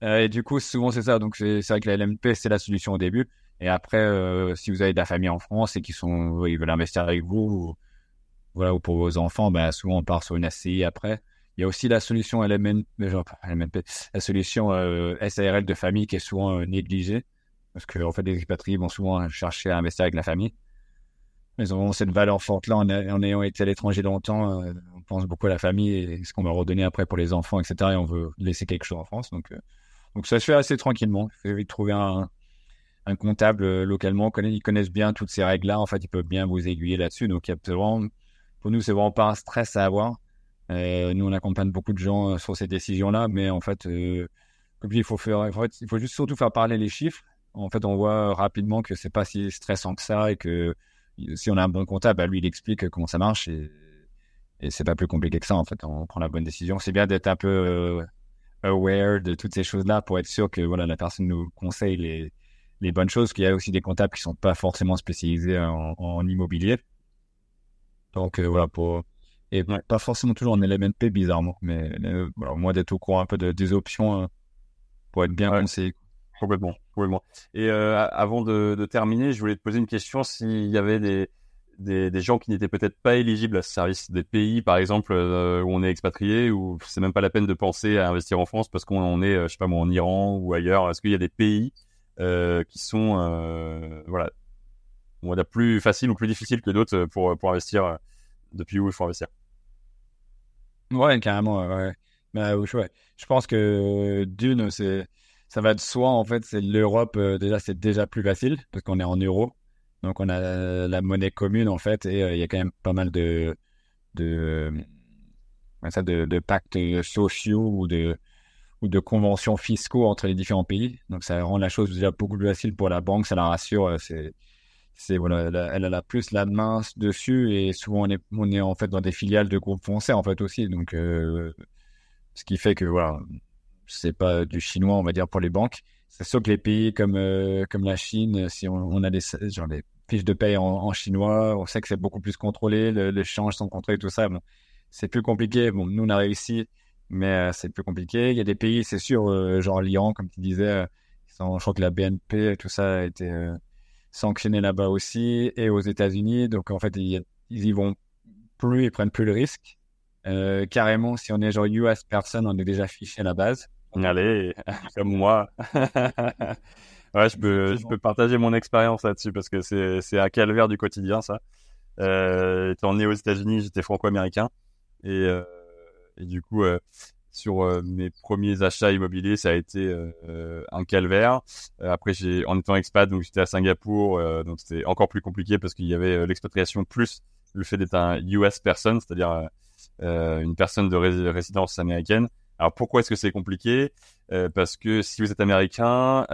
et du coup, souvent c'est ça. Donc c'est vrai que la LMP, c'est la solution au début. Et après, si vous avez de la famille en France et qui sont, ils veulent investir avec vous, voilà, ou pour vos enfants, ben, souvent on part sur une SCI après. Il y a aussi la solution LMN, la solution euh, SARL de famille qui est souvent euh, négligée. Parce que, en fait, les expatriés vont souvent chercher à investir avec la famille. Ils ont cette valeur forte-là en, ayant été à l'étranger longtemps. Euh, on pense beaucoup à la famille et ce qu'on va redonner après pour les enfants, etc. Et on veut laisser quelque chose en France. Donc, donc ça se fait assez tranquillement. Il faut trouver un, comptable localement. Ils connaissent bien toutes ces règles-là. En fait, ils peuvent bien vous aiguiller là-dessus. Donc, y a vraiment pour nous, c'est vraiment pas un stress à avoir. Euh, nous, on accompagne beaucoup de gens euh, sur ces décisions-là, mais en fait, euh, il faut faire, il faut juste surtout faire parler les chiffres. En fait, on voit rapidement que c'est pas si stressant que ça et que si on a un bon comptable, bah, lui, il explique comment ça marche et, et c'est pas plus compliqué que ça. En fait, on prend la bonne décision. C'est bien d'être un peu euh, aware de toutes ces choses-là pour être sûr que voilà, la personne nous conseille les, les bonnes choses. Qu'il y a aussi des comptables qui sont pas forcément spécialisés en, en immobilier. Donc euh, voilà, pour et pas forcément toujours en LMNP bizarrement, mais euh, voilà, moi d'être au courant un peu de, des options euh, pour être bien conseillé. Complètement, complètement. Et avant de, terminer, je voulais te poser une question s'il y avait des, des, gens qui n'étaient peut-être pas éligibles à ce service, des pays par exemple où on est expatrié, ou c'est même pas la peine de penser à investir en France parce qu'on est, je sais pas moi, en Iran ou ailleurs. Est-ce qu'il y a des pays qui sont, voilà, on va plus facile ou plus difficile que d'autres euh, pour, pour investir euh, depuis où il faut investir? Ouais, carrément. Ouais. Bah, ouais. Je pense que d'une, c'est ça va de soi en fait. C'est l'Europe euh, déjà, c'est déjà plus facile parce qu'on est en euros, donc on a la monnaie commune en fait, et il y a quand même pas mal de de de, pactes sociaux ou de conventions fiscaux entre les différents pays. Donc ça rend la chose déjà beaucoup plus facile pour la banque, ça la rassure. C'est voilà, elle a, elle a, plus la main dessus et souvent on est, en fait dans des filiales de groupes français en fait aussi. Donc, euh, ce qui fait que voilà, c'est pas du chinois on va dire pour les banques. C'est sûr que les pays comme euh, comme la Chine, si on, on, a des genre des fiches de paye en, chinois, on sait que c'est beaucoup plus contrôlé, le, les changes sont contrôlés, tout ça. Bon, c'est plus compliqué. Bon, nous on a réussi, mais euh, c'est plus compliqué. Il y a des pays, c'est sûr, genre l'Iran, comme tu disais, je crois que la BNP, tout ça a été sanctionnés là-bas aussi et aux États-Unis. Donc en fait, ils, ils, y vont plus, ils prennent plus le risque. Euh, carrément, si on est genre US personne, on est déjà fiché à la base. Allez, comme moi. ouais, je peux, je peux partager mon expérience là-dessus parce que c'est, c'est un calvaire du quotidien, ça. Euh, étant né aux États-Unis, j'étais franco-américain et, euh, et du coup, euh, sur mes premiers achats immobiliers, ça a été un calvaire. après, j'ai en étant expat, donc j'étais à Singapour, donc c'était encore plus compliqué parce qu'il y avait l'expatriation plus le fait d'être un US person, c'est-à-dire une personne de résidence américaine. Alors pourquoi est-ce que c'est compliqué? Parce que si vous êtes américain,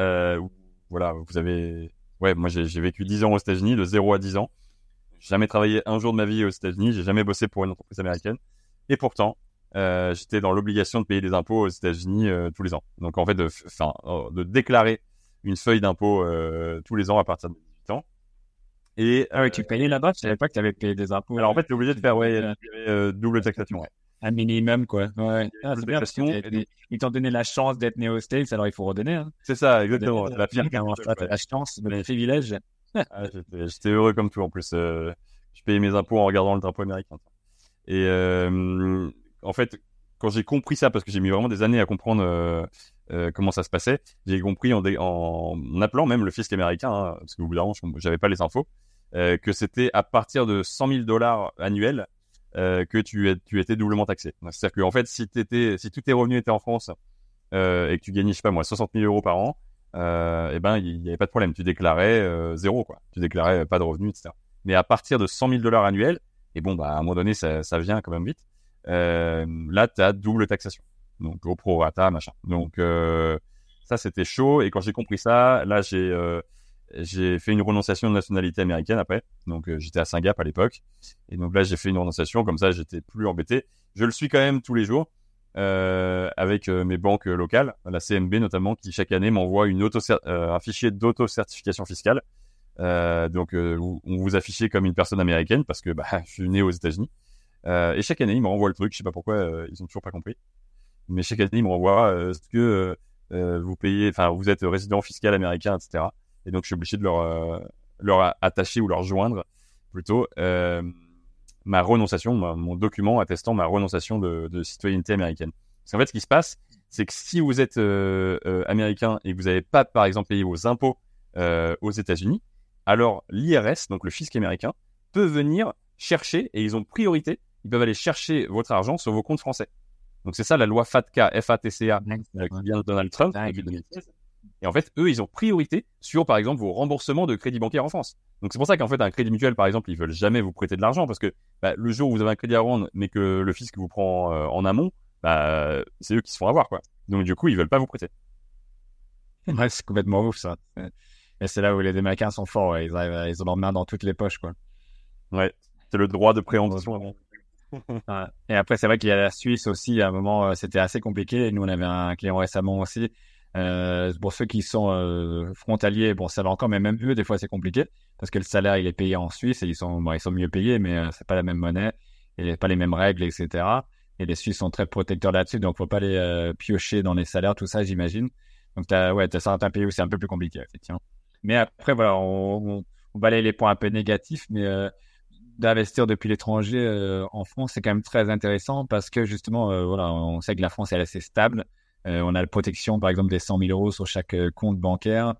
voilà, vous avez ouais, moi j'ai vécu 10 ans aux États-Unis, de 0 à 10 ans. J'ai jamais travaillé un jour de ma vie aux États-Unis, j'ai jamais bossé pour une entreprise américaine. Et pourtant, euh, j'étais dans l'obligation de payer des impôts aux États-Unis euh, tous les ans. Donc en fait, de, euh, de déclarer une feuille d'impôt euh, tous les ans à partir de 18 ans. Et ah ouais, tu payais là-bas? Je savais pas que tu avais payé des impôts. Alors en fait, tu es obligé de faire ouais, double taxation. Ouais. Un minimum, quoi. Ouais. Ah, c'est bien parce qu'ils t'ont donné la chance d'être né aux States, alors il faut redonner. Hein. C'est ça, exactement. La, la, la, la chance, le privilège? ah, J'étais heureux comme tout en plus. Euh, je payais mes impôts en regardant le drapeau américain. Et euh, en fait, quand j'ai compris ça, parce que j'ai mis vraiment des années à comprendre euh, euh comment ça se passait, j'ai compris en, en, appelant même le fisc américain, hein, parce que au bout d'un moment, j'avais pas les infos, euh, que c'était à partir de 100 000 dollars annuels euh, que tu, étais doublement taxé. C'est-à-dire que en fait, si, étais, tous tes revenus étaient en France et que tu gagnais, je sais pas moi, 60 000 euros par an, euh, eh ben il n'y avait pas de problème. Tu déclarais euh, zéro, quoi. Tu déclarais pas de revenus, etc. Mais à partir de 100 000 dollars annuels, et bon, bah à un moment donné, ça, vient quand même vite. Euh, là, tu as double taxation. Donc au prorata, machin. Donc euh, ça, c'était chaud. Et quand j'ai compris ça, là, j'ai euh, j'ai fait une renonciation de nationalité américaine après. Donc j'étais à Singapour à l'époque. Et donc là, j'ai fait une renonciation. Comme ça, j'étais plus embêté. Je le suis quand même tous les jours euh, avec euh, mes banques locales, la CMB notamment, qui chaque année m'envoie une auto euh, un fichier d'auto-certification fiscale. Euh, donc, on vous affichez comme une personne américaine parce que bah, je suis né aux États-Unis. et chaque année, ils me renvoient le truc. Je sais pas pourquoi, ils ont toujours pas compris. Mais chaque année, ils me renvoient ce que vous payez, enfin, vous êtes résident fiscal américain, etc. Et donc, je suis obligé de leur leur attacher ou leur joindre plutôt ma renonciation, mon document attestant ma renonciation de, de citoyenneté américaine. Parce qu'en fait, ce qui se passe, c'est que si vous êtes euh, euh, américain et que vous n'avez pas, par exemple, payé vos impôts euh, aux États-Unis, alors l'IRS, donc le fisc américain, peut venir chercher et ils ont priorité. Ils peuvent aller chercher votre argent sur vos comptes français. Donc c'est ça la loi FATCA, FATCA, qui vient de Donald Trump depuis 2016 et en fait, eux, ils ont priorité sur, par exemple, vos remboursements de crédit bancaire en France. Donc c'est pour ça qu'en fait, un crédit mutuel, par exemple, ils veulent jamais vous prêter de l'argent parce que bah, le jour où vous avez un crédit à rendre, mais que le fisc vous prend euh, en amont, bah, c'est eux qui se font avoir, quoi. Donc du coup, ils veulent pas vous prêter. Ouais, c'est complètement ouf ça. Et c'est là où les Américains sont forts. Ils, arrivent, ils ont leur main dans toutes les poches, quoi. Ouais, c'est le droit de préemption avant. Et après, c'est vrai qu'il y a la Suisse aussi. À un moment, euh, c'était assez compliqué. Nous, on avait un client récemment aussi euh, pour ceux qui sont euh, frontaliers, bon, ça va encore, mais même eux, des fois, c'est compliqué parce que le salaire, il est payé en Suisse et ils sont, bon, ils sont mieux payés, mais euh, c'est pas la même monnaie et pas les mêmes règles, etc. Et les Suisses sont très protecteurs là-dessus, donc faut pas les euh, piocher dans les salaires, tout ça, j'imagine. Donc, t'as, ouais, t'as certains pays où c'est un peu plus compliqué, effectivement. Mais après, voilà, on, on, on balaye les points un peu négatifs, mais euh, d'investir depuis l'étranger en France, c'est quand même très intéressant parce que justement, voilà, on sait que la France est assez stable. Euh, on a la protection, par exemple, des 100 000 euros sur chaque euh, compte bancaire.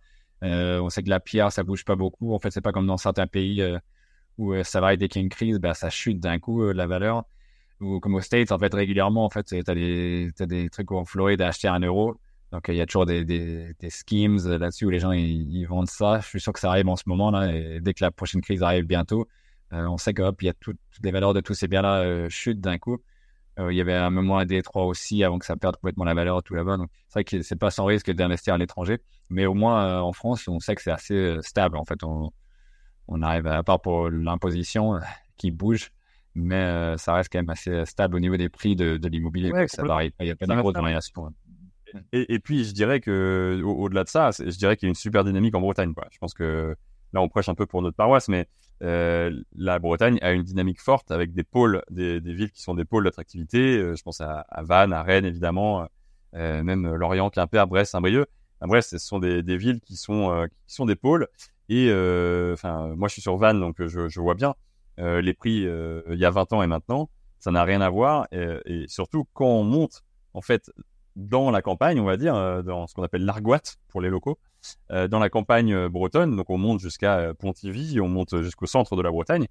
Euh, on sait que la pierre, ça bouge pas beaucoup. En fait, c'est pas comme dans certains pays où ça va dès qu'il y a une crise, ben, ça chute d'un coup la valeur. Ou comme aux States, en fait, régulièrement, en fait, des, as des trucs en Floride acheter un euro. Donc, il y a toujours des, schemes là-dessus où les gens, ils, vendent ça. Je suis sûr que ça arrive en ce moment, là. Et dès que la prochaine crise arrive bientôt, on sait que, hop, y a toutes les valeurs de tous ces biens-là chutent d'un coup. Euh, il y avait un moment à Détroit aussi avant que ça perde complètement la valeur tout là-bas. Donc c'est vrai que c'est pas sans risque d'investir à l'étranger, mais au moins euh, en France, on sait que c'est assez euh, stable. En fait, on, on arrive à, part pour l'imposition qui bouge, mais ça reste quand même assez stable au niveau des prix de, de l'immobilier. ça varie. Il y a pas de grosses variations. Et, et, puis je dirais que au-delà de ça, je dirais qu'il y a une super dynamique en Bretagne. Quoi. Je pense que là on prêche un peu pour notre paroisse, mais la Bretagne a une dynamique forte avec des pôles, des, des villes qui sont des pôles d'attractivité. Euh, je pense à, à, Vannes, à Rennes évidemment, euh, même Lorient, Quimper, Brest, Saint-Brieuc. Brest, ce sont des, des villes qui sont euh, qui sont des pôles. Et enfin, moi je suis sur Vannes, donc je, je vois bien les prix il y a 20 ans et maintenant, ça n'a rien à voir. Et, surtout quand on monte en fait dans la campagne, on va dire, dans ce qu'on appelle l'argoite pour les locaux, euh, dans la campagne euh, bretonne. Donc on monte jusqu'à euh, Pontivy, on monte jusqu'au centre de la Bretagne.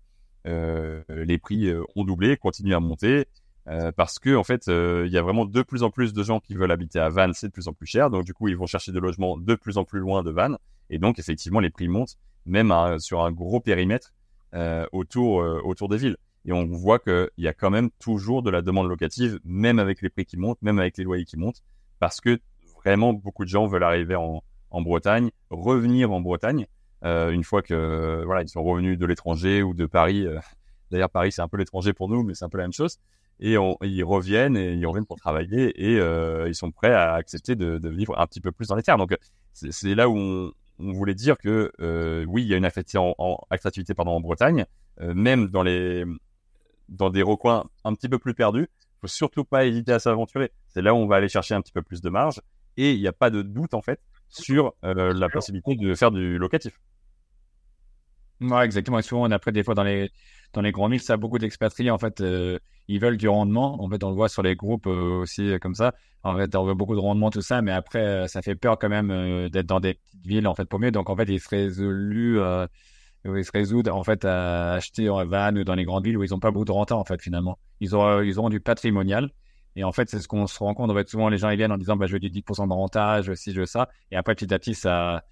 les prix ont doublé, continuent à monter. Euh, parce que en fait, euh, il y a vraiment de plus en plus de gens qui veulent habiter à Vannes, c'est de plus en plus cher. Donc du coup, ils vont chercher des logements de plus en plus loin de Vannes, et donc effectivement, les prix montent, même sur un gros périmètre euh, autour autour des villes. Et on voit qu'il y a quand même toujours de la demande locative, même avec les prix qui montent, même avec les loyers qui montent, parce que vraiment beaucoup de gens veulent arriver en, en Bretagne, revenir en Bretagne une fois que voilà sont revenus de l'étranger ou de Paris. D'ailleurs, Paris c'est un peu l'étranger pour nous, mais c'est un peu la même chose et ils reviennent et ils reviennent pour travailler et euh, ils sont prêts à accepter de, vivre un petit peu plus dans les terres. Donc c'est là où on, voulait dire que euh, oui, il y a une attractivité en, pardon, en Bretagne, euh, même dans les dans des recoins un petit peu plus perdus. Il faut surtout pas hésiter à s'aventurer. C'est là où on va aller chercher un petit peu plus de marge et il n'y a pas de doute en fait sur euh, la possibilité de faire du locatif. Ouais, exactement. Et souvent, on après des fois dans les dans les grands villes, ça a beaucoup d'expatriés en fait. Euh, ils veulent du rendement. En fait, on le voit sur les groupes euh, aussi comme ça. En fait, on veut beaucoup de rendement, tout ça, mais après, ça fait peur quand même d'être dans des petites villes en fait mieux. Donc en fait, ils se ils se résoudent en fait à acheter en van ou dans les grandes villes où ils n'ont pas beaucoup de renta en fait finalement. Ils ont ils auront du patrimonial. Et en fait, c'est ce qu'on se rend compte. En fait, souvent, les gens ils viennent en disant, bah, je veux du 10% de renta, je veux ci, je veux ça. Et après, petit à petit, ça,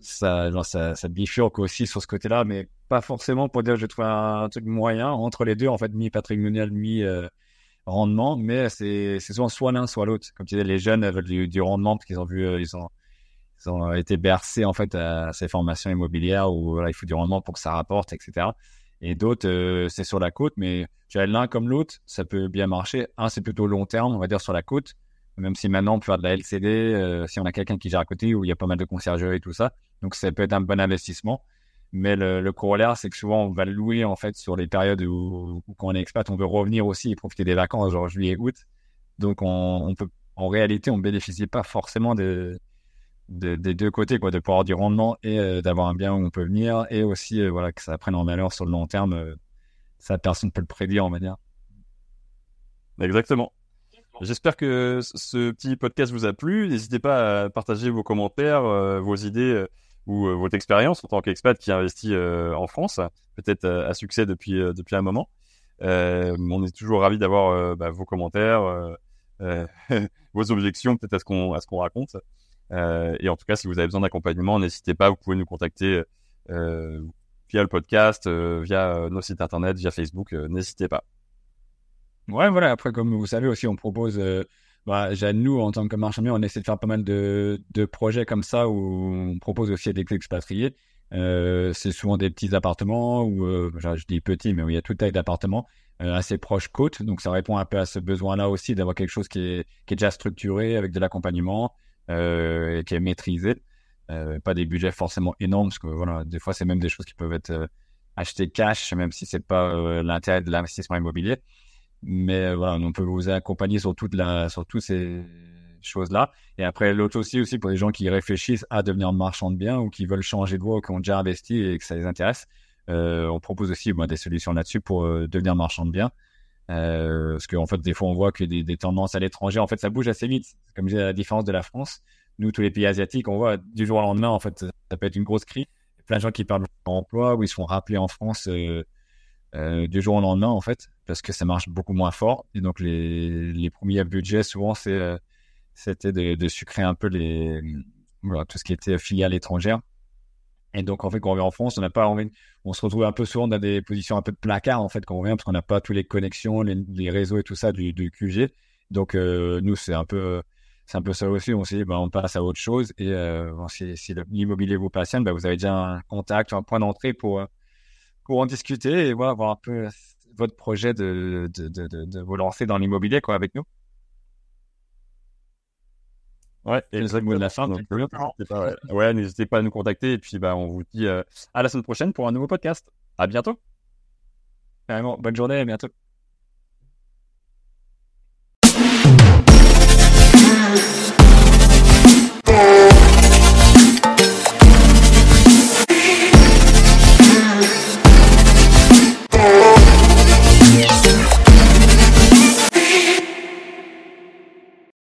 ça, ça, ça bifurque aussi sur ce côté-là, mais pas forcément pour dire je trouve un, truc moyen entre les deux, en fait, mi-patrimonial, mi-rendement, mais c'est souvent soit l'un, soit l'autre. Comme tu disais, les jeunes veulent du, du rendement parce qu'ils ont vu, euh, ils ont, ont été bercés, en fait, à ces formations immobilières où il faut du rendement pour que ça rapporte, etc. Et d'autres, euh, c'est sur la côte, mais l'un comme l'autre, ça peut bien marcher. Un, c'est plutôt long terme, on va dire, sur la côte même si maintenant on peut faire de la LCD, euh, si on a quelqu'un qui gère à côté où il y a pas mal de conciergerie et tout ça. Donc ça peut être un bon investissement. Mais le, le corollaire, c'est que souvent on va louer en fait sur les périodes où, quand on est expat, on veut revenir aussi et profiter des vacances, genre juillet, août. Donc on, peut, en réalité, on bénéficie pas forcément de, de, des deux côtés, quoi, de pouvoir du rendement et euh, d'avoir un bien où on peut venir et aussi euh, voilà que ça prenne en valeur sur le long terme. ça personne peut le prédire, on va dire. Exactement. J'espère que ce petit podcast vous a plu. N'hésitez pas à partager vos commentaires, euh, vos idées euh, ou euh, votre expérience en tant qu'expat qui investit en France, peut-être à succès depuis depuis un moment. on est toujours ravi d'avoir bah, vos commentaires, vos objections peut-être à ce qu'on raconte. Et en tout cas, si vous avez besoin d'accompagnement, n'hésitez pas. Vous pouvez nous contacter via le podcast, via nos sites internet, via Facebook. n'hésitez pas. Ouais, voilà. Après, comme vous savez aussi, on propose, euh, bah, nous, en tant que marchand on essaie de faire pas mal de, projets comme ça où on propose aussi à des expatriés. Euh, c'est souvent des petits appartements euh, je dis petits, mais où il y a toute taille d'appartements euh, assez proche côte. Donc, ça répond un peu à ce besoin-là aussi d'avoir quelque chose qui est, déjà structuré avec de l'accompagnement euh, et qui est maîtrisé. Euh, pas des budgets forcément énormes parce que voilà, des fois, c'est même des choses qui peuvent être achetées cash, même si c'est pas l'intérêt de l'investissement immobilier. Mais euh, voilà, on peut vous accompagner sur toute la, sur toutes ces choses-là. Et après, l'autre aussi, aussi pour les gens qui réfléchissent à devenir marchand de biens ou qui veulent changer de voie ou qui ont déjà investi et que ça les intéresse, euh, on propose aussi des solutions là-dessus pour euh, devenir marchand de biens. Euh, parce qu'en fait, des fois, on voit que des, des tendances à l'étranger, en fait, ça bouge assez vite. Comme disais, la différence de la France, nous, tous les pays asiatiques, on voit du jour au lendemain, en fait, ça peut être une grosse crise. Plein de gens qui perdent leur emploi ou ils se font rappeler en France euh, euh, du jour au lendemain, en fait parce que ça marche beaucoup moins fort. Et donc, les, les premiers budgets, souvent, euh, c'était de, de, sucrer un peu les, voilà, tout ce qui était filiale étrangère. Et donc, en fait, quand on vient en France, on n'a pas envie, on se retrouve un peu souvent dans des positions un peu de placard, en fait, quand on vient, parce qu'on n'a pas toutes les connexions, les, réseaux et tout ça du, du QG. Donc, euh, nous, c'est un peu, c'est un peu ça aussi. On s'est dit, ben, on passe à autre chose. Et euh, si, si l'immobilier vous passionne, ben, vous avez déjà un contact, un point d'entrée pour, pour en discuter et voilà, voir un peu votre projet de, de, de, de vous lancer dans l'immobilier quoi, avec nous. Ouais, et de la fin. ouais, n'hésitez pas à nous contacter et puis bah, on vous dit euh, à la semaine prochaine pour un nouveau podcast. À bientôt. Bonne journée, à bientôt.